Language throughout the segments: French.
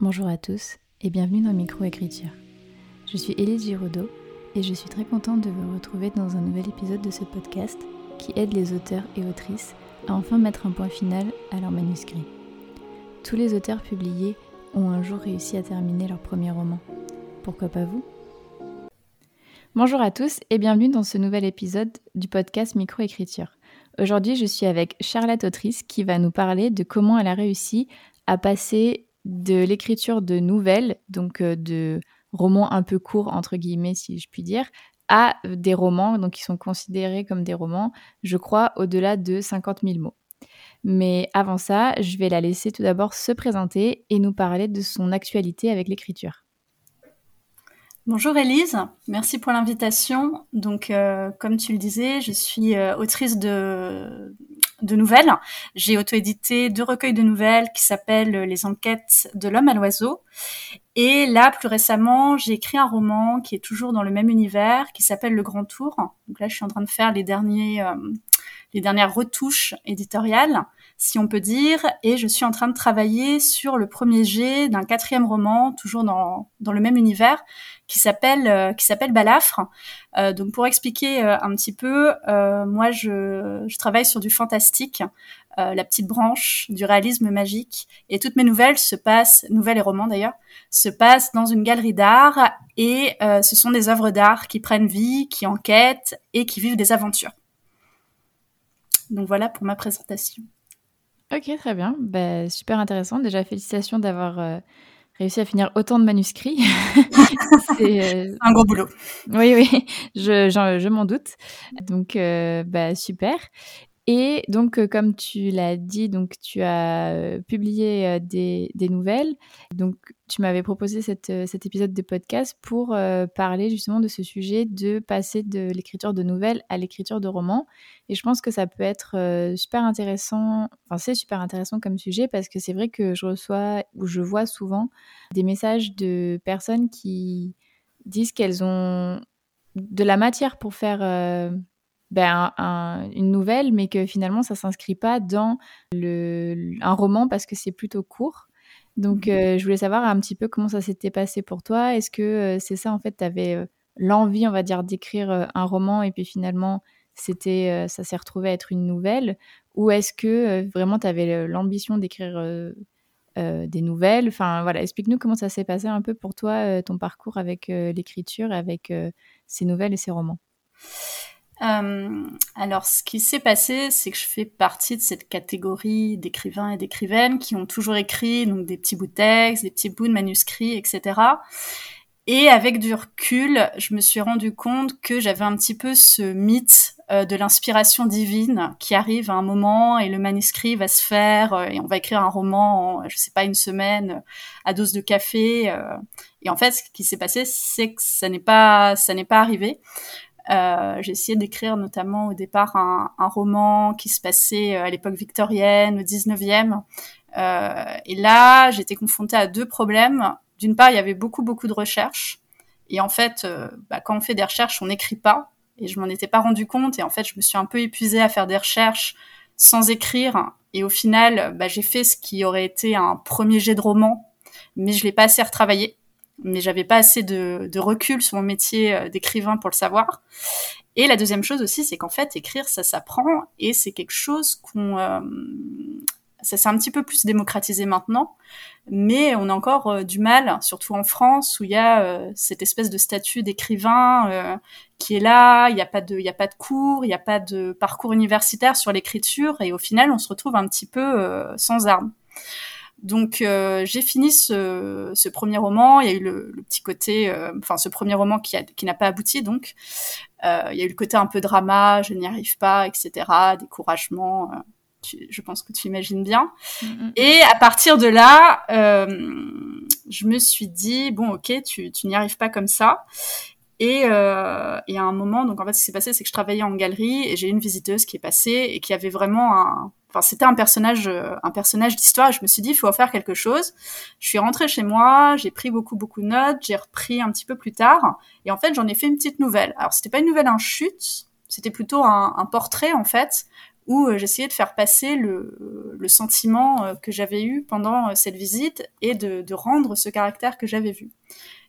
Bonjour à tous et bienvenue dans Microécriture. Je suis Élise Giraudot et je suis très contente de vous retrouver dans un nouvel épisode de ce podcast qui aide les auteurs et autrices à enfin mettre un point final à leur manuscrit. Tous les auteurs publiés ont un jour réussi à terminer leur premier roman. Pourquoi pas vous? Bonjour à tous et bienvenue dans ce nouvel épisode du podcast Microécriture. Aujourd'hui, je suis avec Charlotte Autrice qui va nous parler de comment elle a réussi à passer de l'écriture de nouvelles, donc euh, de romans un peu courts, entre guillemets, si je puis dire, à des romans, donc qui sont considérés comme des romans, je crois, au-delà de 50 000 mots. Mais avant ça, je vais la laisser tout d'abord se présenter et nous parler de son actualité avec l'écriture. Bonjour Elise, merci pour l'invitation. Donc, euh, comme tu le disais, je suis euh, autrice de, de nouvelles. J'ai auto-édité deux recueils de nouvelles qui s'appellent Les enquêtes de l'homme à l'oiseau. Et là, plus récemment, j'ai écrit un roman qui est toujours dans le même univers, qui s'appelle Le Grand Tour. Donc là, je suis en train de faire les derniers, euh, les dernières retouches éditoriales, si on peut dire, et je suis en train de travailler sur le premier jet d'un quatrième roman, toujours dans, dans le même univers, qui s'appelle euh, qui s'appelle Balafre. Euh, donc pour expliquer euh, un petit peu, moi je, je, travaille sur du fantastique, la petite branche du réalisme magique, et toutes mes nouvelles se passent, nouvelles et romans d'ailleurs, se passent dans une galerie d'art, et ce sont des œuvres d'art qui prennent vie, qui enquêtent et qui vivent des aventures. Donc voilà pour ma présentation. Ok, très bien. Bah, super intéressant. Déjà, félicitations d'avoir réussi à finir autant de manuscrits. c'est euh, un gros boulot. Oui, oui, je, je m'en doute. Donc, euh, bah, super. Et donc, euh, comme tu l'as dit, donc tu as euh, publié euh, des, nouvelles. Donc, tu m'avais proposé cet épisode de podcast pour parler justement de ce sujet de passer de l'écriture de nouvelles à l'écriture de romans. Et je pense que ça peut être super intéressant. Enfin, c'est super intéressant comme sujet parce que c'est vrai que je reçois ou je vois souvent des messages de personnes qui disent qu'elles ont de la matière pour faire ben, une nouvelle, mais que finalement ça s'inscrit pas dans le, un roman parce que c'est plutôt court. Donc mmh euh, je voulais savoir un petit peu comment ça s'était passé pour toi. Est-ce que euh, c'est ça en fait, tu avais euh, l'envie, on va dire, d'écrire un roman et puis finalement c'était, ça s'est retrouvé à être une nouvelle, ou est-ce que vraiment tu avais l'ambition d'écrire des nouvelles? Enfin voilà, explique-nous comment ça s'est passé un peu pour toi, ton parcours avec l'écriture, avec ces nouvelles et ces romans. Euh, alors, ce qui s'est passé, c'est que je fais partie de cette catégorie d'écrivains et d'écrivaines qui ont toujours écrit donc des petits bouts de texte, des petits bouts de manuscrits, etc. Et avec du recul, je me suis rendu compte que j'avais un petit peu ce mythe euh, de l'inspiration divine qui arrive à un moment et le manuscrit va se faire euh, et on va écrire un roman en, je sais pas, une semaine à dose de café. Et en fait, ce qui s'est passé, c'est que ça n'est pas, ça n'est pas arrivé. Euh, j'ai essayé d'écrire notamment au départ un, un, roman qui se passait euh, à l'époque victorienne, au 19e. Euh, et là, j'étais confrontée à deux problèmes. D'une part, il y avait beaucoup, beaucoup de recherches. Et en fait, euh, bah, quand on fait des recherches, on n'écrit pas. Et je m'en étais pas rendu compte. Et en fait, je me suis un peu épuisée à faire des recherches sans écrire. Et au final, bah, j'ai fait ce qui aurait été un premier jet de roman, mais je l'ai pas assez retravaillé mais j'avais pas assez de, de, recul sur mon métier euh, d'écrivain pour le savoir. Et la deuxième chose aussi, c'est qu'en fait, écrire, ça s'apprend et c'est quelque chose qu'on... Euh, ça s'est un petit peu plus démocratisé maintenant, mais on a encore euh, du mal, surtout en France, où il y a cette espèce de statut d'écrivain qui est là, il n'y a pas de, y a pas de cours, il n'y a pas de parcours universitaire sur l'écriture, et au final, on se retrouve un petit peu sans armes. Donc euh, j'ai fini ce, ce, premier roman. Il y a eu le, le petit côté, euh, enfin ce premier roman qui, a, qui n'a pas abouti. Donc euh, il y a eu le côté un peu drama, je n'y arrive pas, etc. Découragement. Euh, je pense que tu imagines bien. Mm-hmm. Et à partir de là, je me suis dit bon ok, tu, tu n'y arrives pas comme ça. Et, euh, et à un moment, donc en fait, ce qui s'est passé, c'est que je travaillais en galerie et j'ai une visiteuse qui est passée et qui avait vraiment un, enfin, c'était un personnage, euh, un personnage d'histoire. Je me suis dit, il faut en faire quelque chose. Je suis rentrée chez moi, j'ai pris beaucoup, beaucoup de notes, j'ai repris un petit peu plus tard, et en fait, j'en ai fait une petite nouvelle. Alors, c'était pas une nouvelle en chute, c'était plutôt un, portrait en fait où j'essayais de faire passer le, le sentiment que j'avais eu pendant cette visite et de, de rendre ce caractère que j'avais vu.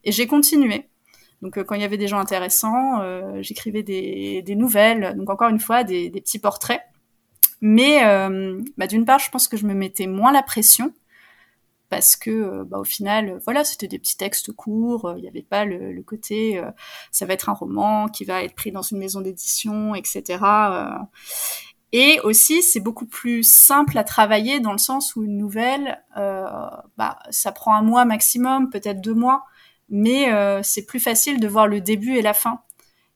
Et j'ai continué. Donc quand il y avait des gens intéressants, j'écrivais des, des, nouvelles, donc encore une fois des, des petits portraits. Mais bah, d'une part, je pense que je me mettais moins la pression parce que euh, bah, au final euh, voilà c'était des petits textes courts euh, il n'y avait pas le, côté ça va être un roman qui va être pris dans une maison d'édition etc et aussi c'est beaucoup plus simple à travailler dans le sens où une nouvelle bah, ça prend un mois maximum peut-être deux mois mais c'est plus facile de voir le début et la fin.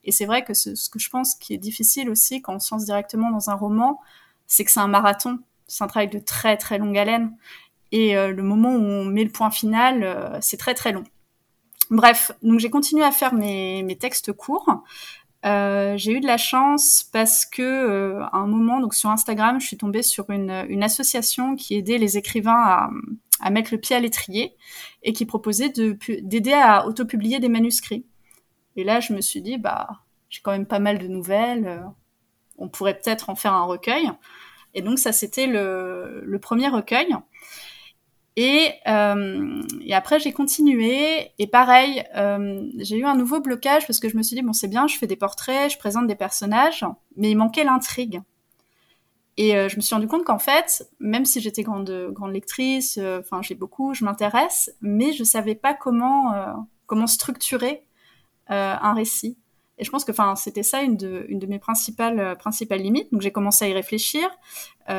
Et c'est vrai que ce, ce, que je pense qui est difficile aussi quand on se lance directement dans un roman c'est que c'est un marathon c'est un travail de très très longue haleine et euh, le moment où on met le point final, euh, c'est très très long. Bref, donc j'ai continué à faire mes, mes textes courts. Euh, j'ai eu de la chance parce que à un moment, donc sur Instagram, je suis tombée sur une, une association qui aidait les écrivains à, à, mettre le pied à l'étrier et qui proposait d'aider à autopublier des manuscrits. Et là, je me suis dit, bah, j'ai quand même pas mal de nouvelles, on pourrait peut-être en faire un recueil. Et donc ça, c'était le, le premier recueil. Et, euh, et après, j'ai continué. Et pareil, euh, j'ai eu un nouveau blocage parce que je me suis dit, bon, c'est bien, je fais des portraits, je présente des personnages, mais il manquait l'intrigue. Et euh, je me suis rendu compte qu'en fait, même si j'étais grande, grande lectrice, euh, enfin, j'ai beaucoup, je m'intéresse, mais je savais pas comment, comment structurer un récit. Et je pense que, enfin, c'était ça une de, une de mes principales, principales limites. Donc, j'ai commencé à y réfléchir.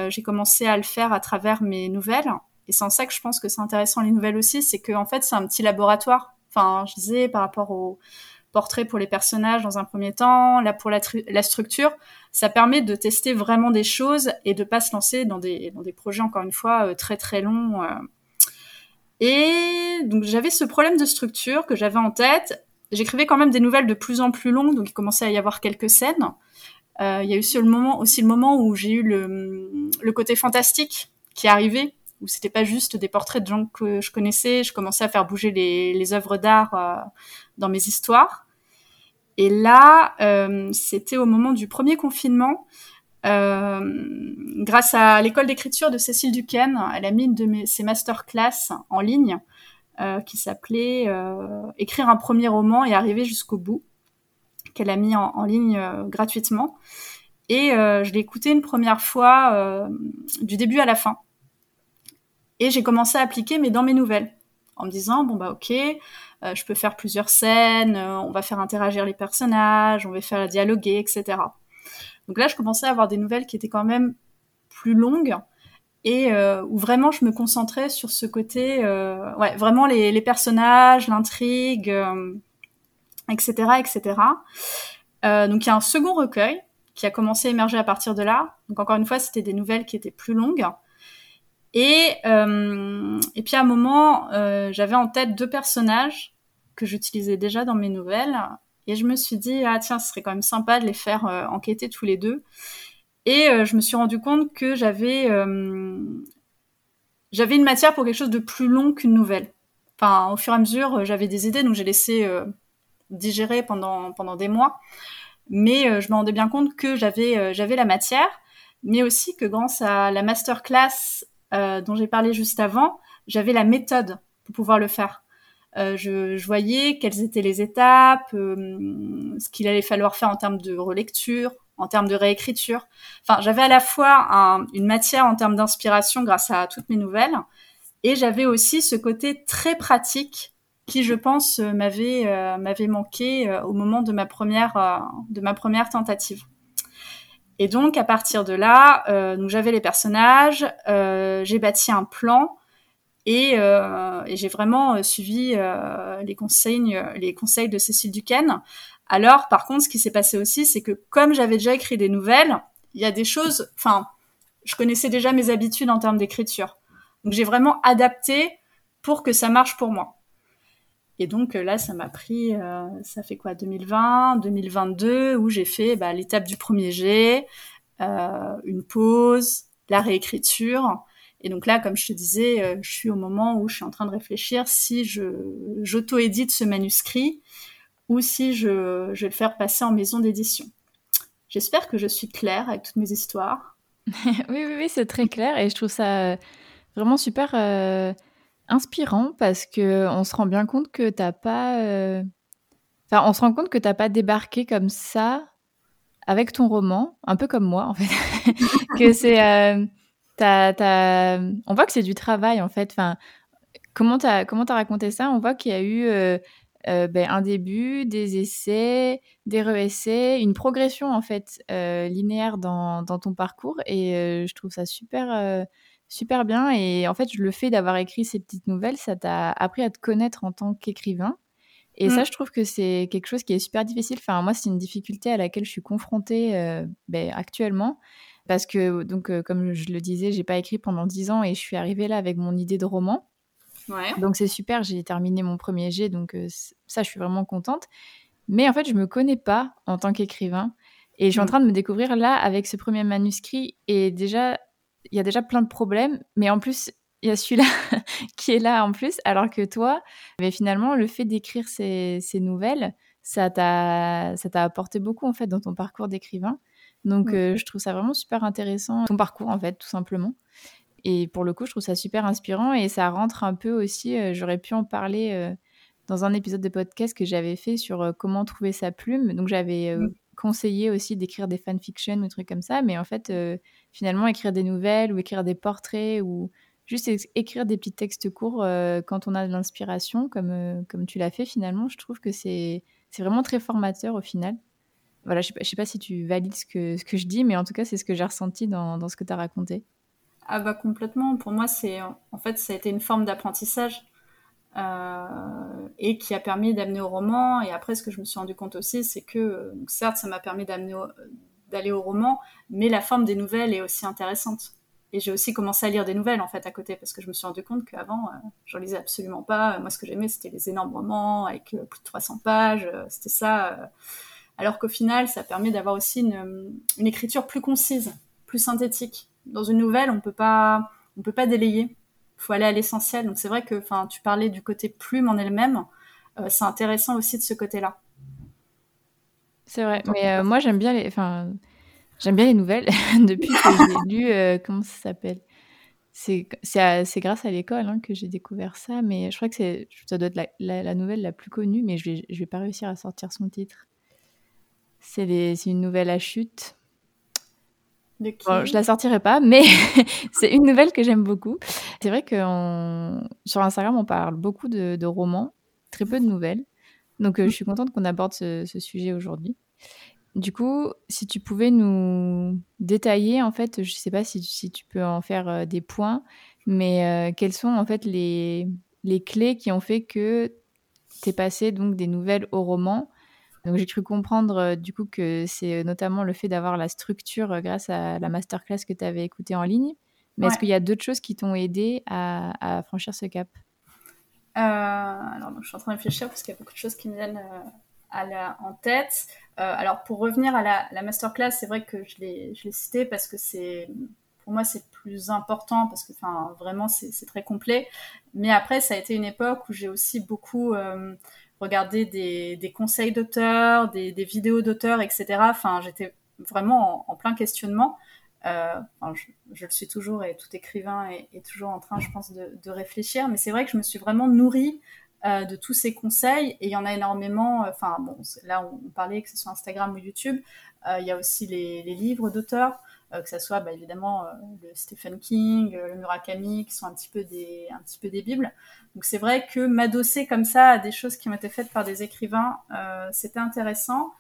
j'ai commencé à le faire à travers mes nouvelles et c'est en ça que je pense que c'est intéressant les nouvelles aussi, c'est qu'en en fait c'est un petit laboratoire. Enfin, je disais par rapport au portrait pour les personnages dans un premier temps, là pour la, la, structure, ça permet de tester vraiment des choses et de pas se lancer dans des, dans des projets encore une fois euh, très très longs. Euh. Et donc j'avais ce problème de structure que j'avais en tête. J'écrivais quand même des nouvelles de plus en plus longues, donc il commençait à y avoir quelques scènes. Euh, il y a eu aussi le moment, où j'ai eu le, côté fantastique qui est arrivé, où c'était pas juste des portraits de gens que je connaissais. Je commençais à faire bouger les, œuvres d'art euh, dans mes histoires. Et là, euh, c'était au moment du premier confinement. Grâce à l'école d'écriture de Cécile Duquesne, elle a mis une de ses masterclass en ligne qui s'appelait euh, Écrire un premier roman et arriver jusqu'au bout, qu'elle a mis en, ligne gratuitement. Et je l'ai écouté une première fois du début à la fin. Et j'ai commencé à appliquer, mais dans mes nouvelles, en me disant bon bah ok, euh, je peux faire plusieurs scènes, euh, on va faire interagir les personnages, on va faire dialoguer, etc. Donc là, je commençais à avoir des nouvelles qui étaient quand même plus longues et euh, où vraiment je me concentrais sur ce côté, ouais, vraiment les, les personnages, l'intrigue, etc., etc. donc il y a un second recueil qui a commencé à émerger à partir de là. Donc encore une fois, c'était des nouvelles qui étaient plus longues. Et, euh, et puis à un moment, euh, j'avais en tête deux personnages que j'utilisais déjà dans mes nouvelles. Et je me suis dit, ah tiens, ce serait quand même sympa de les faire euh, enquêter tous les deux. Et euh, je me suis rendu compte que j'avais euh, j'avais une matière pour quelque chose de plus long qu'une nouvelle. Enfin, au fur et à mesure, j'avais des idées, donc j'ai laissé digérer pendant pendant des mois. Mais je me rendais bien compte que j'avais j'avais la matière, mais aussi que grâce à la masterclass euh, dont j'ai parlé juste avant, j'avais la méthode pour pouvoir le faire. Euh, je, je, voyais quelles étaient les étapes, euh, ce qu'il allait falloir faire en termes de relecture, en termes de réécriture. Enfin, j'avais à la fois un, une matière en termes d'inspiration grâce à toutes mes nouvelles, et j'avais aussi ce côté très pratique qui, je pense, m'avait euh, m'avait manqué euh, au moment de ma première de ma première tentative. Et donc à partir de là, euh, j'avais les personnages, euh, j'ai bâti un plan et, euh, j'ai vraiment euh, suivi euh, les les conseils de Cécile Duquesne. Alors par contre, ce qui s'est passé aussi, c'est que comme j'avais déjà écrit des nouvelles, il y a des choses, enfin, je connaissais déjà mes habitudes en termes d'écriture. Donc j'ai vraiment adapté pour que ça marche pour moi. Et donc euh, là, ça m'a pris, euh, ça fait quoi, 2020, 2022, où j'ai fait bah, l'étape du premier jet, euh, une pause, la réécriture. Et donc là, comme je te disais, euh, je suis au moment où je suis en train de réfléchir si je j'auto-édite ce manuscrit ou si je, vais le faire passer en maison d'édition. J'espère que je suis claire avec toutes mes histoires. oui, oui, oui, c'est très clair et je trouve ça vraiment super inspirant parce que on se rend bien compte que t'as pas. Enfin, on se rend compte que t'as pas débarqué comme ça avec ton roman, un peu comme moi en fait, que c'est on voit que c'est du travail en fait. Enfin, comment tu as, comment as raconté ça? On voit qu'il y a eu euh, euh, ben, un début, des essais, des re-essais, une progression en fait euh, linéaire dans, dans, ton parcours et je trouve ça super, super bien. Et en fait, le fait d'avoir écrit ces petites nouvelles, ça t'a appris à te connaître en tant qu'écrivain. Et ça, mmh. je trouve que c'est quelque chose qui est super difficile. Enfin, moi, c'est une difficulté à laquelle je suis confrontée ben, actuellement parce que donc euh, comme je le disais, j'ai pas écrit pendant dix ans et je suis arrivée là avec mon idée de roman. Ouais. Donc c'est super, j'ai terminé mon premier jet, donc euh, ça je suis vraiment contente. Mais en fait, je me connais pas en tant qu'écrivain et je suis en mm. train de me découvrir là avec ce premier manuscrit et déjà il y a déjà plein de problèmes, mais en plus il y a celui-là qui est là en plus, alors que toi, mais finalement le fait d'écrire ces, ces nouvelles, ça t'a apporté beaucoup en fait dans ton parcours d'écrivain. Donc, euh, je trouve ça vraiment super intéressant, ton parcours, en fait, tout simplement. Et pour le coup, je trouve ça super inspirant et ça rentre un peu aussi, euh, j'aurais pu en parler euh, dans un épisode de podcast que j'avais fait sur comment trouver sa plume. Donc, j'avais conseillé aussi d'écrire des fanfictions ou des trucs comme ça. Mais en fait, finalement, écrire des nouvelles ou écrire des portraits ou juste écrire des petits textes courts quand on a de l'inspiration, comme, comme tu l'as fait finalement, je trouve que c'est vraiment très formateur au final voilà, je ne sais, pas si tu valides ce que, ce que je dis, mais en tout cas, c'est ce que j'ai ressenti dans, dans, ce que tu as raconté. Ah bah complètement. Pour moi, c'est en fait, ça a été une forme d'apprentissage euh, et qui a permis d'amener au roman. Et après, ce que je me suis rendu compte aussi, c'est que certes, ça m'a permis d'amener d'aller au roman, mais la forme des nouvelles est aussi intéressante. Et j'ai aussi commencé à lire des nouvelles en fait à côté parce que je me suis rendu compte qu'avant, euh, j'en lisais absolument pas. Moi, ce que j'aimais, c'était les énormes romans avec euh, plus de 300 pages. C'était ça alors qu'au final, ça permet d'avoir aussi une, écriture plus concise, plus synthétique. Dans une nouvelle, on peut pas, on peut pas délayer. Il faut aller à l'essentiel. Donc c'est vrai que, enfin, tu parlais du côté plume en elle-même. Euh, c'est intéressant aussi de ce côté-là. C'est vrai. Mais euh, moi, j'aime bien les, enfin, j'aime bien les nouvelles depuis que j'ai lu. Euh, comment ça s'appelle? C'est, c'est, grâce à l'école hein, que j'ai découvert ça, mais je crois que c'est, ça doit être la, nouvelle la plus connue, mais je vais, je vais pas réussir à sortir son titre. C'est une nouvelle à chute. De qui je la sortirai pas, mais c'est une nouvelle que j'aime beaucoup. C'est vrai que sur Instagram, on parle beaucoup de, romans, très peu de nouvelles. Donc, euh, je suis contente qu'on aborde ce, sujet aujourd'hui. Du coup, si tu pouvais nous détailler, en fait, je ne sais pas si, tu peux en faire euh, des points, mais euh, quelles sont en fait les, les clés qui ont fait que tu es passé donc des nouvelles au roman donc j'ai cru comprendre euh, du coup que c'est euh, notamment le fait d'avoir la structure euh, grâce à la masterclass que tu avais écoutée en ligne. Mais est-ce qu'il y a d'autres choses qui t'ont aidé à, franchir ce cap? Alors je suis en train de réfléchir parce qu'il y a beaucoup de choses qui me viennent à la, en tête. alors pour revenir à la, la masterclass, c'est vrai que je l'ai cité parce que c'est pour moi c'est plus important parce que enfin vraiment c'est très complet. Mais après ça a été une époque où j'ai aussi beaucoup regarder des, conseils d'auteurs, des, vidéos d'auteurs, etc. Enfin, j'étais vraiment en, plein questionnement. Euh, je, le suis toujours et tout écrivain est, toujours en train, je pense, de, réfléchir. Mais c'est vrai que je me suis vraiment nourrie euh, de tous ces conseils et il y en a énormément. Euh, enfin, bon, là, on, parlait que ce soit Instagram ou YouTube. il y a aussi les livres d'auteurs. Euh, que ce soit bah, évidemment euh, le Stephen King, euh, le Murakami, qui sont un petit peu des, un petit peu des bibles. Donc c'est vrai que m'adosser comme ça à des choses qui ont été faites par des écrivains, c'était intéressant.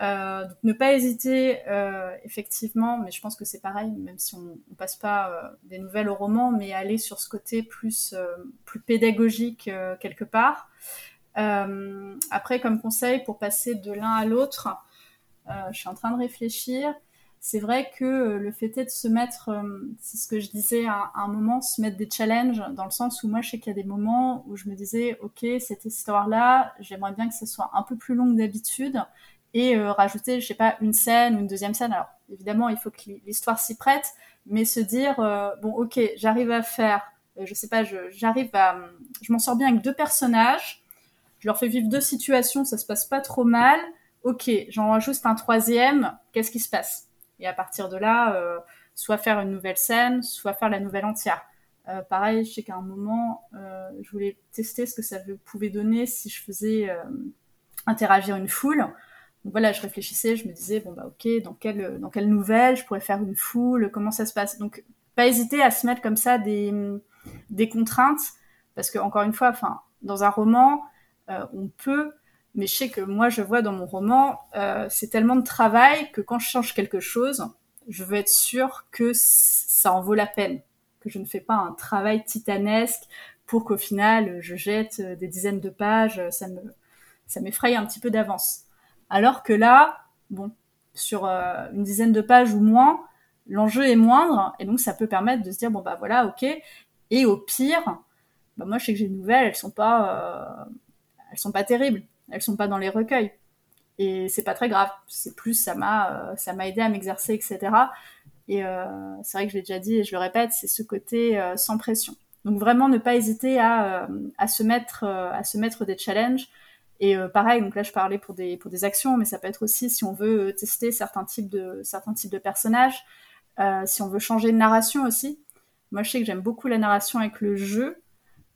Euh, donc ne pas hésiter, euh, effectivement, mais je pense que c'est pareil, même si on, on passe pas euh, des nouvelles au roman, mais aller sur ce côté plus plus pédagogique quelque part. après, comme conseil pour passer de l'un à l'autre, je suis en train de réfléchir c'est vrai que euh, le fait est de se mettre, euh, c'est ce que je disais à, un moment, se mettre des challenges, dans le sens où moi je sais qu'il y a des moments où je me disais, ok, cette histoire-là, j'aimerais bien que ce soit un peu plus longue d'habitude et euh, rajouter, je sais pas, une scène ou une deuxième scène. Alors évidemment, il faut que l'histoire s'y prête, mais se dire, bon, ok, j'arrive à faire, je sais pas, j'arrive à, je m'en sors bien avec deux personnages, je leur fais vivre deux situations, ça se passe pas trop mal. Ok, j'en rajoute un troisième, qu'est-ce qui se passe? Et à partir de là, euh, soit faire une nouvelle scène, soit faire la nouvelle entière. Euh, pareil, je sais qu'à un moment, euh, je voulais tester ce que ça pouvait donner si je faisais euh, interagir une foule. Donc voilà, je réfléchissais, je me disais, bon bah ok, dans quelle, dans quelle nouvelle je pourrais faire une foule, comment ça se passe? Donc pas hésiter à se mettre comme ça des, des contraintes, parce que encore une fois, enfin, dans un roman, on peut mais je sais que moi, je vois dans mon roman, euh, c'est tellement de travail que quand je change quelque chose, je veux être sûre que ça en vaut la peine, que je ne fais pas un travail titanesque pour qu'au final, je jette des dizaines de pages. Ça me, ça m'effraie un petit peu d'avance. Alors que là, bon, sur euh, une dizaine de pages ou moins, l'enjeu est moindre et donc ça peut permettre de se dire bon bah voilà, ok. Et au pire, bah moi je sais que j'ai une nouvelle, elles sont pas, euh, elles sont pas terribles elles sont pas dans les recueils. Et c'est pas très grave. C'est plus ça m'a euh, ça m'a aidé à m'exercer, etc. Et euh, c'est vrai que je l'ai déjà dit et je le répète, c'est ce côté euh, sans pression. Donc vraiment ne pas hésiter à, à se mettre à se mettre des challenges. Et pareil, donc là je parlais pour des pour des actions, mais ça peut être aussi si on veut tester certains types de certains types de personnages, si on veut changer de narration aussi. Moi je sais que j'aime beaucoup la narration avec le jeu,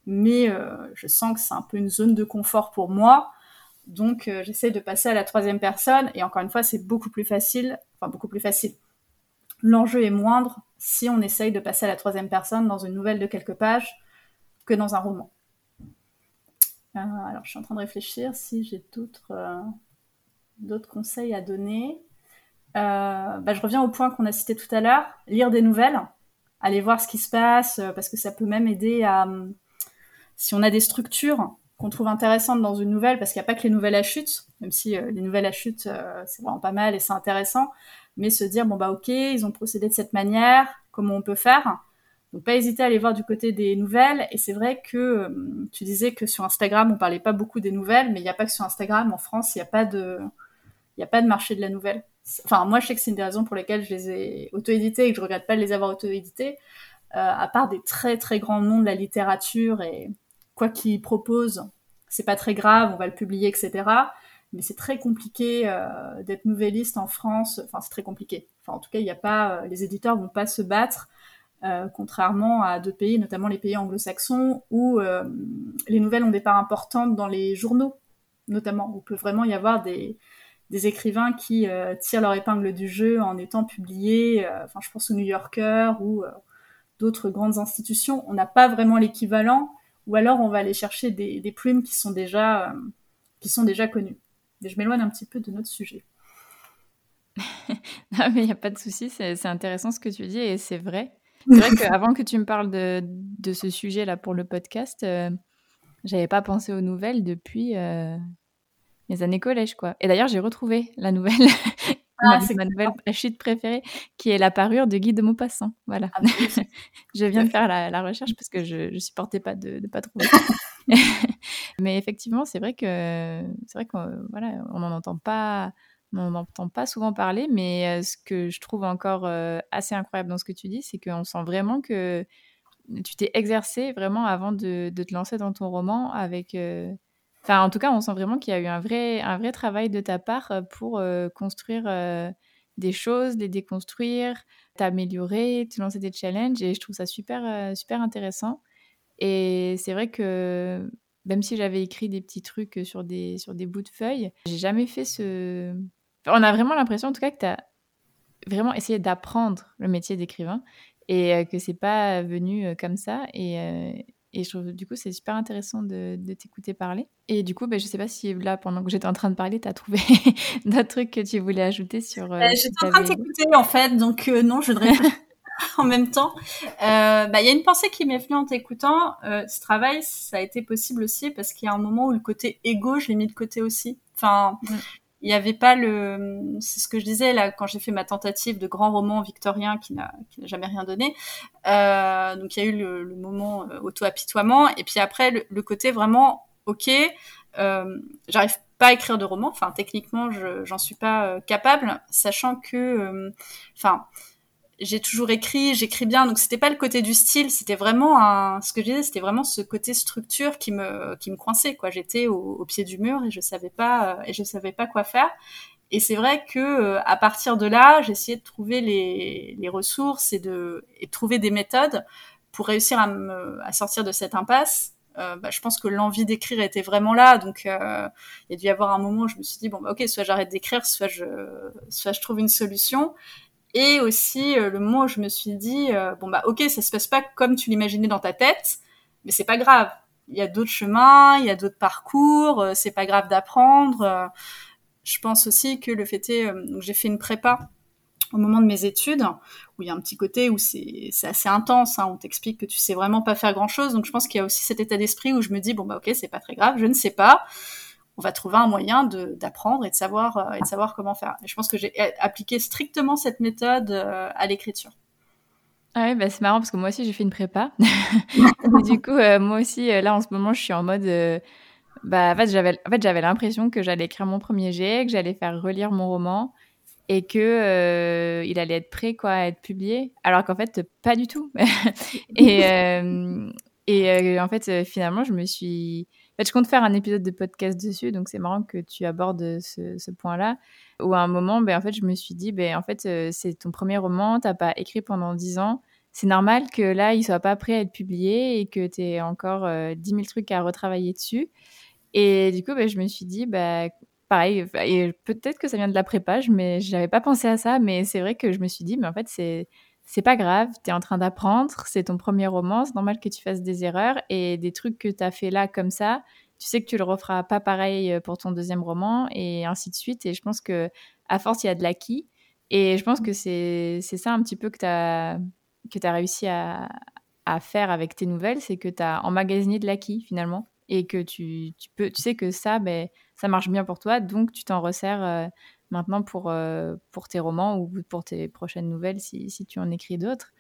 mais je sens que c'est un peu une zone de confort pour moi. Donc, euh, j'essaie de passer à la troisième personne. Et encore une fois, c'est beaucoup plus facile. Enfin, beaucoup plus facile. L'enjeu est moindre si on essaye de passer à la troisième personne dans une nouvelle de quelques pages que dans un roman. Euh, alors, je suis en train de réfléchir si j'ai d'autres euh, conseils à donner. Bah, je reviens au point qu'on a cité tout à l'heure. Lire des nouvelles, aller voir ce qui se passe, parce que ça peut même aider à... Si on a des structures qu'on trouve intéressante dans une nouvelle, parce qu'il n'y a pas que les nouvelles à chute, même si euh, les nouvelles à chute, euh, c'est vraiment pas mal et c'est intéressant, mais se dire, bon bah ok, ils ont procédé de cette manière, comment on peut faire? Donc pas hésiter à aller voir du côté des nouvelles. Et c'est vrai que euh, tu disais que sur Instagram on parlait pas beaucoup des nouvelles, mais il n'y a pas que sur Instagram. En France, il n'y a pas de, il a pas de marché de la nouvelle. Enfin moi je sais que c'est une des raisons pour lesquelles je les ai auto-éditées et que je regrette pas de les avoir auto-éditées. à part des très très grands noms de la littérature et quoi qu'il propose, c'est pas très grave, on va le publier, etc. Mais c'est très compliqué euh, d'être nouvelliste en France. Enfin, c'est très compliqué. Enfin, en tout cas, il n'y a pas, euh, les éditeurs vont pas se battre, euh, contrairement à d'autres pays, notamment les pays anglo-saxons, où les nouvelles ont des parts importantes dans les journaux, notamment. Où il peut vraiment y avoir des, des écrivains qui tirent leur épingle du jeu en étant publiés. enfin, je pense au New Yorker ou d'autres grandes institutions. On n'a pas vraiment l'équivalent ou alors on va aller chercher des, plumes qui sont déjà euh, qui sont déjà connues. Et je m'éloigne un petit peu de notre sujet. non, mais il n'y a pas de souci, c'est intéressant ce que tu dis et c'est vrai. C'est vrai qu'avant que tu me parles de, de ce sujet-là pour le podcast, euh, j'avais pas pensé aux nouvelles depuis euh, mes années collège, quoi. Et d'ailleurs, j'ai retrouvé la nouvelle ah, ma, ma nouvelle chute préférée, qui est la parure de Guy de Maupassant. Voilà. Ah, bah je viens de faire la, recherche parce que je ne supportais pas de ne pas trouver. Mais effectivement, c'est vrai que c'est vrai qu'on voilà, on n'en entend pas. On n'entend pas souvent parler, mais euh, ce que je trouve encore euh, assez incroyable dans ce que tu dis, c'est qu'on sent vraiment que tu t'es exercé vraiment avant de, de, te lancer dans ton roman avec, euh, Enfin, en tout cas, on sent vraiment qu'il y a eu un vrai, un vrai travail de ta part euh, pour euh, construire euh, des choses, les déconstruire, t'améliorer, te lancer des challenges. Et je trouve ça super, super intéressant. Et c'est vrai que même si j'avais écrit des petits trucs sur des, sur des bouts de feuilles, j'ai jamais fait ce. on a vraiment l'impression, en tout cas, que tu as vraiment essayé d'apprendre le métier d'écrivain et que c'est pas venu comme ça. Et, et je trouve, du coup, c'est super intéressant de, t'écouter parler. Et du coup, ben, je sais pas si là, pendant que j'étais en train de parler, tu as trouvé d'autres trucs que tu voulais ajouter sur. Euh, bah, j'étais en train de t'écouter, en fait, donc euh, non, je voudrais en même temps. Euh, bah, il y a une pensée qui m'est venue en t'écoutant. ce travail, ça a été possible aussi parce qu'il y a un moment où le côté égo, je l'ai mis de côté aussi. Enfin, mm il n'y avait pas le, c'est ce que je disais là quand j'ai fait ma tentative de grand roman victorien qui n'a jamais rien donné. Euh, donc il y a eu le, moment euh, auto-apitoiement et puis après le, côté vraiment ok, euh, j'arrive pas à écrire de roman, enfin techniquement je j'en suis pas capable, sachant que, enfin j'ai toujours écrit, j'écris bien, donc c'était pas le côté du style, c'était vraiment un, ce que je disais, c'était vraiment ce côté structure qui me, qui me coinçait, quoi. J'étais au, pied du mur et je savais pas, euh, et je savais pas quoi faire. Et c'est vrai que à partir de là, essayé de trouver les, les ressources et de, et de trouver des méthodes pour réussir à, me, à sortir de cette impasse. Euh, bah, je pense que l'envie d'écrire était vraiment là. Donc, euh, il y a dû y avoir un moment où je me suis dit bon, bah, ok, soit j'arrête d'écrire, soit je, soit je trouve une solution. Et aussi euh, le moment où je me suis dit euh, bon bah ok, ça se passe pas comme tu l'imaginais dans ta tête, mais c'est pas grave. Il y a d'autres chemins, il y a d'autres parcours. Euh, c'est pas grave d'apprendre. je pense aussi que le fait est, j'ai fait une prépa au moment de mes études, où il y a un petit côté où c'est assez intense, hein, on t'explique que tu sais vraiment pas faire grand-chose, donc je pense qu'il y a aussi cet état d'esprit où je me dis, bon bah ok, c'est pas très grave, je ne sais pas, on va trouver un moyen d'apprendre et de savoir euh, et de savoir comment faire. Et je pense que j'ai appliqué strictement cette méthode euh, à l'écriture. Ah oui, bah c'est marrant parce que moi aussi j'ai fait une prépa. du coup, euh, moi aussi, là en ce moment, je suis en mode. bah, en fait, j'avais en fait, l'impression que j'allais écrire mon premier jet, que j'allais faire relire mon roman et que euh, il allait être prêt quoi à être publié alors qu'en fait pas du tout et euh, et euh, en fait finalement je me suis fait je compte faire un épisode de podcast dessus donc c'est marrant que tu abordes ce, ce point là où à un moment ben en fait je me suis dit ben en fait c'est ton premier roman t'as pas écrit pendant dix ans. C'est normal que là il soit pas prêt à être publié et que tu aies encore dix mille trucs à retravailler dessus. Et du coup ben, je me suis dit bah pareil, peut-être que ça vient de la prépa, mais j'avais pas pensé à ça, mais c'est vrai que je me suis dit, mais en fait, c'est c'est pas grave, tu es en train d'apprendre, c'est ton premier roman, c'est normal que tu fasses des erreurs et des trucs que tu as fait là comme ça, tu sais que tu le referas pas pareil euh, pour ton deuxième roman et ainsi de suite. Et je pense que à force, il y a de l'acquis. Et je pense que c'est ça un petit peu que tu as, réussi à, à faire avec tes nouvelles, c'est que tu as emmagasiné de l'acquis finalement et que tu, tu, peux, tu sais que ça, ben, ça marche bien pour toi, donc tu t'en resserres euh, maintenant pour, euh, pour tes romans ou pour tes prochaines nouvelles si, si tu en écris d'autres.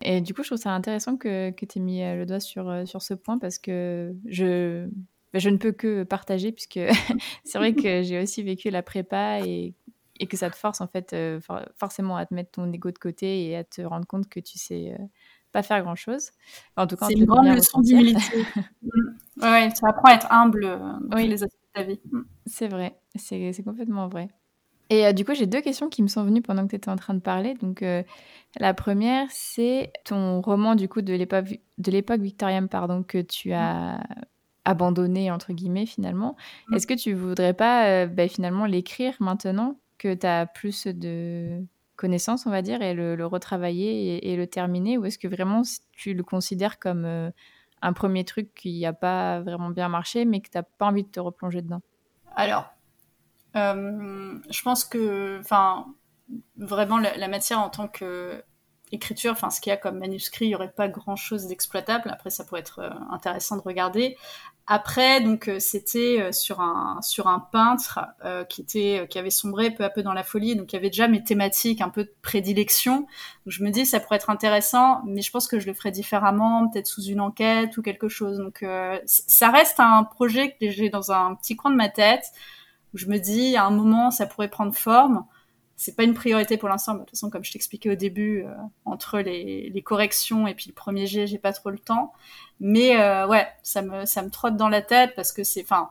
Et du coup, je trouve ça intéressant que, que tu aies mis euh, le doigt sur, sur ce point parce que je, ben, je ne peux que partager puisque c'est vrai que j'ai aussi vécu la prépa et, et, que ça te force en fait forcément à te mettre ton ego de côté et à te rendre compte que tu sais pas faire grand chose. en tout cas, c'est une grande leçon d'humilité. Ouais, ça apprend à être humble dans oui. les aspects vie. Mm. C'est vrai, c'est complètement vrai. Et euh, du coup, j'ai deux questions qui me sont venues pendant que tu étais en train de parler. Donc, euh, la première, c'est ton roman du coup de l'époque de l'époque victorienne, pardon, que tu as abandonné entre guillemets finalement. Mm. Est-ce que tu voudrais pas euh, bah, finalement l'écrire maintenant que tu as plus de connaissances, on va dire, et le, retravailler et, le terminer, ou est-ce que vraiment tu le considères comme un premier truc qui n'a pas vraiment bien marché, mais que tu n'as pas envie de te replonger dedans? Alors, je pense que, enfin, vraiment, la, matière en tant que écriture, enfin, ce qu'il y a comme manuscrit, il n'y aurait pas grand-chose d'exploitable. Après, ça pourrait être euh, intéressant de regarder. Après, donc euh, c'était euh, sur un peintre euh, qui avait sombré peu à peu dans la folie, donc il y avait déjà mes thématiques un peu de prédilection. Donc je me dis ça pourrait être intéressant, mais je pense que je le ferais différemment, peut-être sous une enquête ou quelque chose. Donc ça reste un projet que j'ai dans un petit coin de ma tête où je me dis à un moment ça pourrait prendre forme c'est pas une priorité pour l'instant. De toute façon, comme je t'expliquais au début, euh, entre les, les, corrections et puis le premier jet, j'ai pas trop le temps. Mais euh, ouais, ça me ça me trotte dans la tête parce que c'est, enfin,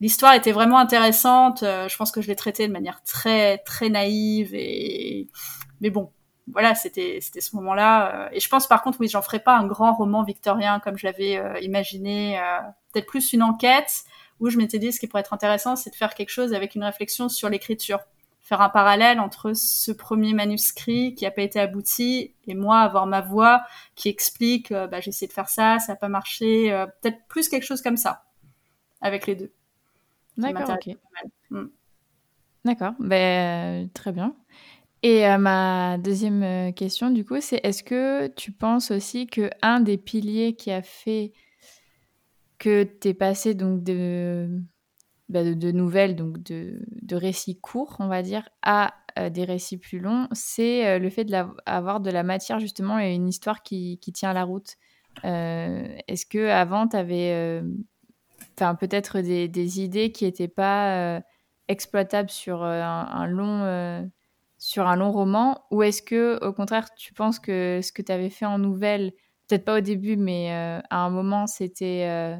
l'histoire était vraiment intéressante. Euh, je pense que je l'ai traitée de manière très très naïve et mais bon, voilà, c'était c'était ce moment-là. et je pense par contre, oui, j'en ferai pas un grand roman victorien comme je l'avais imaginé. Peut-être plus une enquête où je m'étais dit ce qui pourrait être intéressant, c'est de faire quelque chose avec une réflexion sur l'écriture faire un parallèle entre ce premier manuscrit qui n'a pas été abouti et moi avoir ma voix qui explique euh, bah, j'ai essayé de faire ça, ça n'a pas marché, euh, peut-être plus quelque chose comme ça avec les deux. D'accord, ok. Mm. D'accord, ben, très bien. Et euh, ma deuxième question, du coup, c'est est-ce que tu penses aussi que un des piliers qui a fait que tu es passé donc de bah, de, nouvelles, donc de, récits courts, on va dire, à euh, des récits plus longs, c'est euh, le fait d'avoir de la matière justement et une histoire qui, tient la route. Euh, est-ce que avant tu avais peut-être des, idées qui n'étaient pas exploitables sur un, long sur un long roman ou est-ce que au contraire tu penses que ce que tu avais fait en nouvelle peut-être pas au début mais à un moment c'était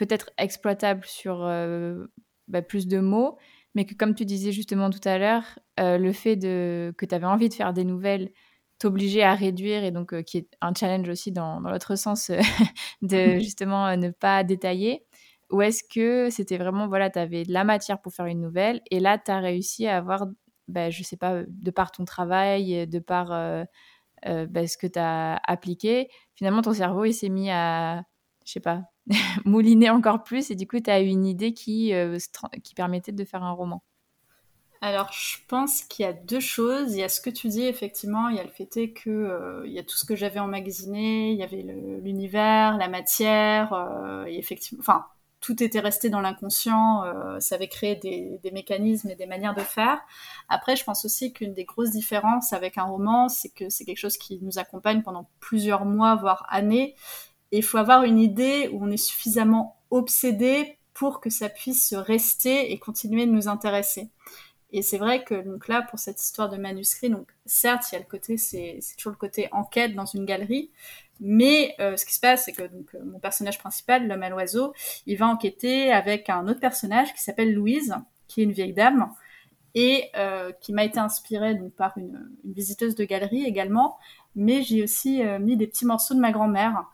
peut-être exploitable sur euh, bah, plus de mots, mais que comme tu disais justement tout à l'heure, le fait de, que tu avais envie de faire des nouvelles t'obliger à réduire et donc qui est un challenge aussi dans, dans l'autre sens de justement ne pas détailler. Ou est-ce que c'était vraiment, voilà, tu avais de la matière pour faire une nouvelle et là, tu as réussi à avoir, bah, je sais pas, de par ton travail, de par euh, euh, bah, ce que tu as appliqué, finalement, ton cerveau, il s'est mis à, je sais pas, mouliner encore plus et du coup, tu as eu une idée qui, euh, qui permettait de faire un roman. Alors, je pense qu'il y a deux choses. Il y a ce que tu dis, effectivement, il y a le fait que il y a tout ce que j'avais emmagasiné, il y avait l'univers, la matière, et effectivement, enfin, tout était resté dans l'inconscient, euh, ça avait créé des, mécanismes et des manières de faire. Après, je pense aussi qu'une des grosses différences avec un roman, c'est que c'est quelque chose qui nous accompagne pendant plusieurs mois, voire années. Il faut avoir une idée où on est suffisamment obsédé pour que ça puisse rester et continuer de nous intéresser. Et c'est vrai que donc là, pour cette histoire de manuscrit, donc certes, il y a le côté, c'est toujours le côté enquête dans une galerie, mais euh, ce qui se passe, c'est que donc, euh, mon personnage principal, l'homme à l'oiseau, il va enquêter avec un autre personnage qui s'appelle Louise, qui est une vieille dame, et euh, qui m'a été inspirée donc, par une, visiteuse de galerie également, mais j'ai aussi mis des petits morceaux de ma grand-mère.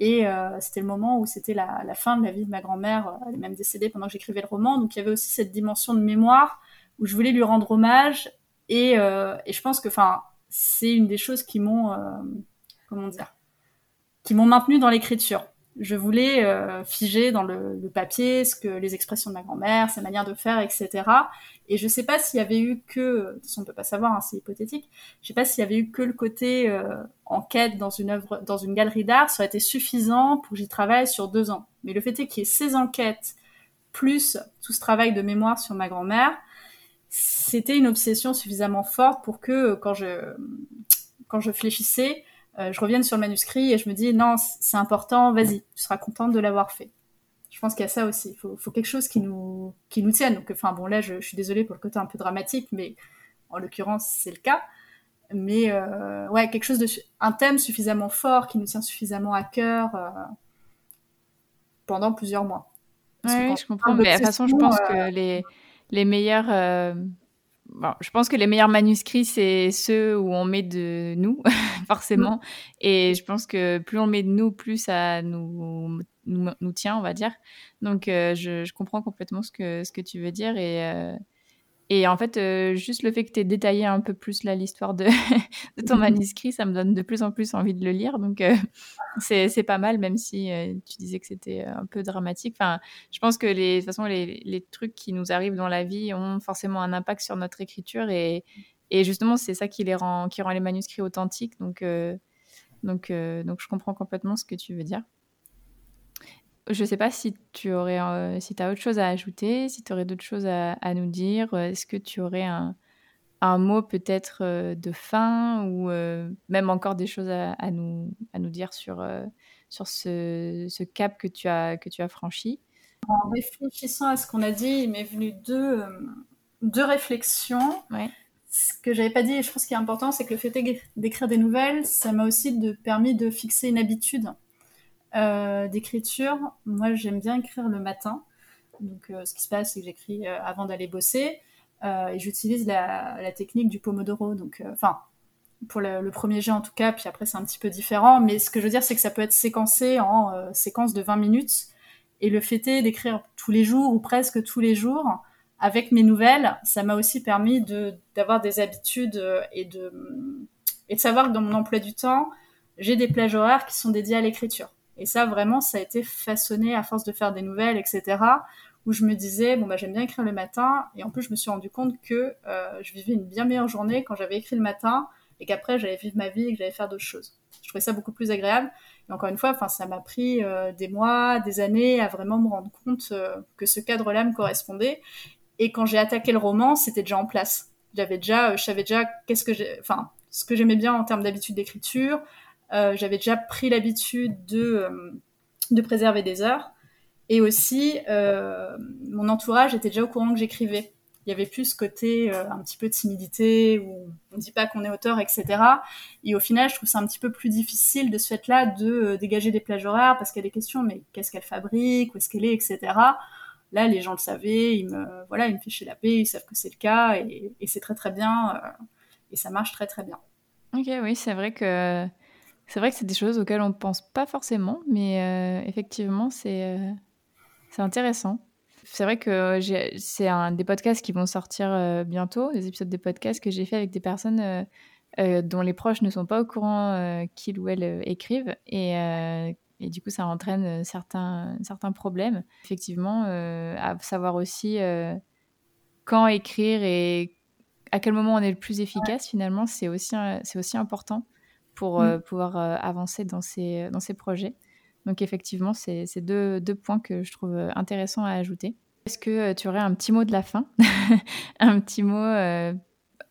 Et euh, c'était le moment où c'était la, fin de la vie de ma grand-mère, elle est même décédée pendant que j'écrivais le roman, donc il y avait aussi cette dimension de mémoire où je voulais lui rendre hommage, et, et je pense que enfin c'est une des choses qui m'ont, comment dire, qui m'ont maintenu dans l'écriture. Je voulais euh, figer dans le, le, papier ce que les expressions de ma grand-mère, sa manière de faire, etc. Et je sais pas s'il y avait eu que, de toute façon on peut pas savoir, hein, c'est hypothétique. Je sais pas s'il y avait eu que le côté euh, enquête dans une œuvre, dans une galerie d'art, ça aurait été suffisant pour que j'y travaille sur deux ans. Mais le fait est qu'il y ait ces enquêtes plus tout ce travail de mémoire sur ma grand-mère, c'était une obsession suffisamment forte pour que quand je quand je fléchissais, euh, je reviens sur le manuscrit et je me dis non, c'est important, vas-y, tu seras contente de l'avoir fait. Je pense qu'il y a ça aussi. Il faut, faut, quelque chose qui nous, qui nous tienne. Donc, enfin, bon, là, je, je, suis désolée pour le côté un peu dramatique, mais en l'occurrence, c'est le cas. Mais euh, ouais, quelque chose de, un thème suffisamment fort qui nous tient suffisamment à cœur euh, pendant plusieurs mois. Oui, je comprends. Mais de toute façon, je pense que euh, les, les meilleurs euh, Bon, je pense que les meilleurs manuscrits, c'est ceux où on met de nous, forcément. Mm. Et je pense que plus on met de nous, plus ça nous, nous, nous tient, on va dire. Donc, euh, je, je, comprends complètement ce que, ce que tu veux dire. Et, euh, et en fait, euh, juste le fait que tu aies détaillé un peu plus l'histoire de, de, ton manuscrit, ça me donne de plus en plus envie de le lire. Donc, euh, c'est pas mal, même si euh, tu disais que c'était un peu dramatique. Enfin, je pense que les, de toute façon, les, les, trucs qui nous arrivent dans la vie ont forcément un impact sur notre écriture. Et, et justement, c'est ça qui, les rend, qui rend les manuscrits authentiques. Donc, donc, donc, je comprends complètement ce que tu veux dire. Je ne sais pas si tu aurais, euh, si as autre chose à ajouter, si tu aurais d'autres choses à, à, nous dire. Est-ce que tu aurais un, un mot peut-être euh, de fin ou euh, même encore des choses à, à, nous, à nous dire sur, euh, sur ce, ce, cap que tu as, que tu as franchi? En réfléchissant à ce qu'on a dit, il m'est venu deux, deux réflexions. Ouais. Ce que j'avais pas dit, et je pense qu'il est important, c'est que le fait d'écrire des nouvelles, ça m'a aussi de, permis de fixer une habitude euh, d'écriture. Moi, j'aime bien écrire le matin. Donc, euh, ce qui se passe, c'est que j'écris euh, avant d'aller bosser euh, et j'utilise la, la, technique du pomodoro. Donc, enfin, pour le, le, premier jet en tout cas, puis après c'est un petit peu différent. Mais ce que je veux dire, c'est que ça peut être séquencé en séquence de 20 minutes. Et le est d'écrire tous les jours ou presque tous les jours avec mes nouvelles, ça m'a aussi permis de d'avoir des habitudes et de et de savoir que dans mon emploi du temps, j'ai des plages horaires qui sont dédiées à l'écriture. Et ça, vraiment, ça a été façonné à force de faire des nouvelles, etc. Où je me disais, bon, bah, j'aime bien écrire le matin. Et en plus, je me suis rendu compte que euh, je vivais une bien meilleure journée quand j'avais écrit le matin et qu'après, j'allais vivre ma vie et que j'allais faire d'autres choses. Je trouvais ça beaucoup plus agréable. Et encore une fois, enfin, ça m'a pris euh, des mois, des années à vraiment me rendre compte euh, que ce cadre-là me correspondait. Et quand j'ai attaqué le roman, c'était déjà en place. J'avais déjà, je savais déjà qu'est-ce que j'ai, enfin, ce que j'aimais bien en termes d'habitude d'écriture, j'avais déjà pris l'habitude de, euh, de préserver des heures. Et aussi, euh, mon entourage était déjà au courant que j'écrivais. Il y avait plus ce côté euh, un petit peu de timidité, où on ne dit pas qu'on est auteur, etc. Et au final, je trouve ça un petit peu plus difficile de ce fait-là de euh, dégager des plages horaires, parce qu'il y a des questions, mais qu'est-ce qu'elle fabrique, où est-ce qu'elle est, etc. Là, les gens le savaient, ils me, voilà, ils me fichaient la paix, ils savent que c'est le cas, et c'est très très bien, et ça marche très très bien. Ok, oui, c'est vrai que c'est vrai que c'est des choses auxquelles on ne pense pas forcément, mais euh, effectivement, c'est euh, c'est intéressant. C'est vrai que c'est un des podcasts qui vont sortir euh, bientôt, des épisodes de podcasts que j'ai fait avec des personnes dont les proches ne sont pas au courant qu'ils ou elles écrivent, et, et, du coup, ça entraîne certains, certains problèmes. Effectivement, à savoir aussi quand écrire et à quel moment on est le plus efficace, finalement, c'est aussi, c'est aussi important pour mm. euh, pouvoir euh, avancer dans ces, dans ces projets. Donc effectivement, c'est deux, deux, points que je trouve euh, intéressants à ajouter. Est-ce que tu aurais un petit mot de la fin? Un petit mot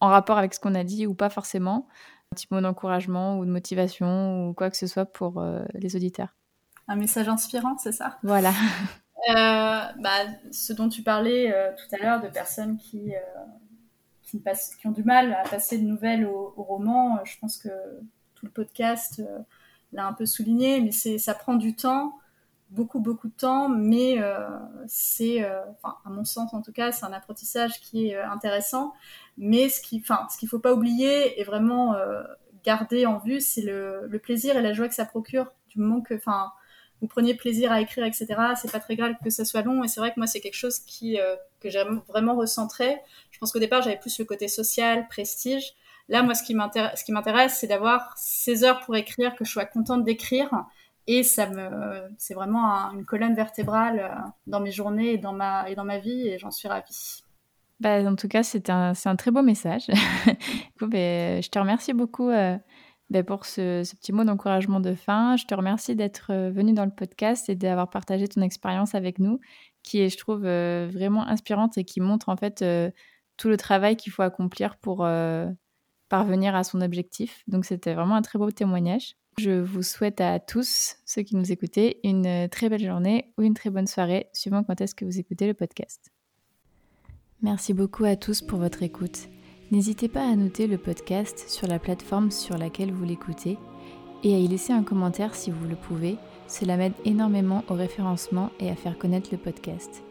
en rapport avec ce qu'on a dit ou pas forcément? Un petit mot d'encouragement ou de motivation ou quoi que ce soit pour les auditeurs? Un message inspirant, c'est ça? Voilà. bah, ce dont tu parlais tout à l'heure de personnes qui, qui, passent, qui, ont du mal à passer de nouvelles au, au roman, je pense que tout le podcast euh, l'a un peu souligné, mais c'est ça prend du temps, beaucoup beaucoup de temps, mais euh, c'est, euh, à mon sens en tout cas, c'est un apprentissage qui est intéressant. Mais ce qui, enfin ce qu'il faut pas oublier et vraiment garder en vue, c'est le, le, plaisir et la joie que ça procure du moment que, enfin vous preniez plaisir à écrire, etc. C'est pas très grave que ça soit long. Et c'est vrai que moi, c'est quelque chose qui, que j'ai vraiment recentré. Je pense qu'au départ, j'avais plus le côté social, prestige. Là, moi, ce qui m'intéresse, c'est d'avoir ces heures pour écrire, que je sois contente d'écrire. Et ça me, c'est vraiment une colonne vertébrale euh, dans mes journées et dans ma, et dans ma vie, et j'en suis ravie. Bah, en tout cas, c'est un, un, très beau message. Ben, je te remercie beaucoup euh, ben, pour ce, petit mot d'encouragement de fin. Je te remercie d'être euh, venu dans le podcast et d'avoir partagé ton expérience avec nous, qui est, je trouve, vraiment inspirante et qui montre en fait tout le travail qu'il faut accomplir pour parvenir à son objectif. Donc c'était vraiment un très beau témoignage. Je vous souhaite à tous, ceux qui nous écoutez, une très belle journée ou une très bonne soirée, suivant quand est-ce que vous écoutez le podcast. Merci beaucoup à tous pour votre écoute. N'hésitez pas à noter le podcast sur la plateforme sur laquelle vous l'écoutez et à y laisser un commentaire si vous le pouvez. Cela m'aide énormément au référencement et à faire connaître le podcast.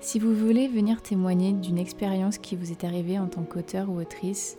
Si vous voulez venir témoigner d'une expérience qui vous est arrivée en tant qu'auteur ou autrice,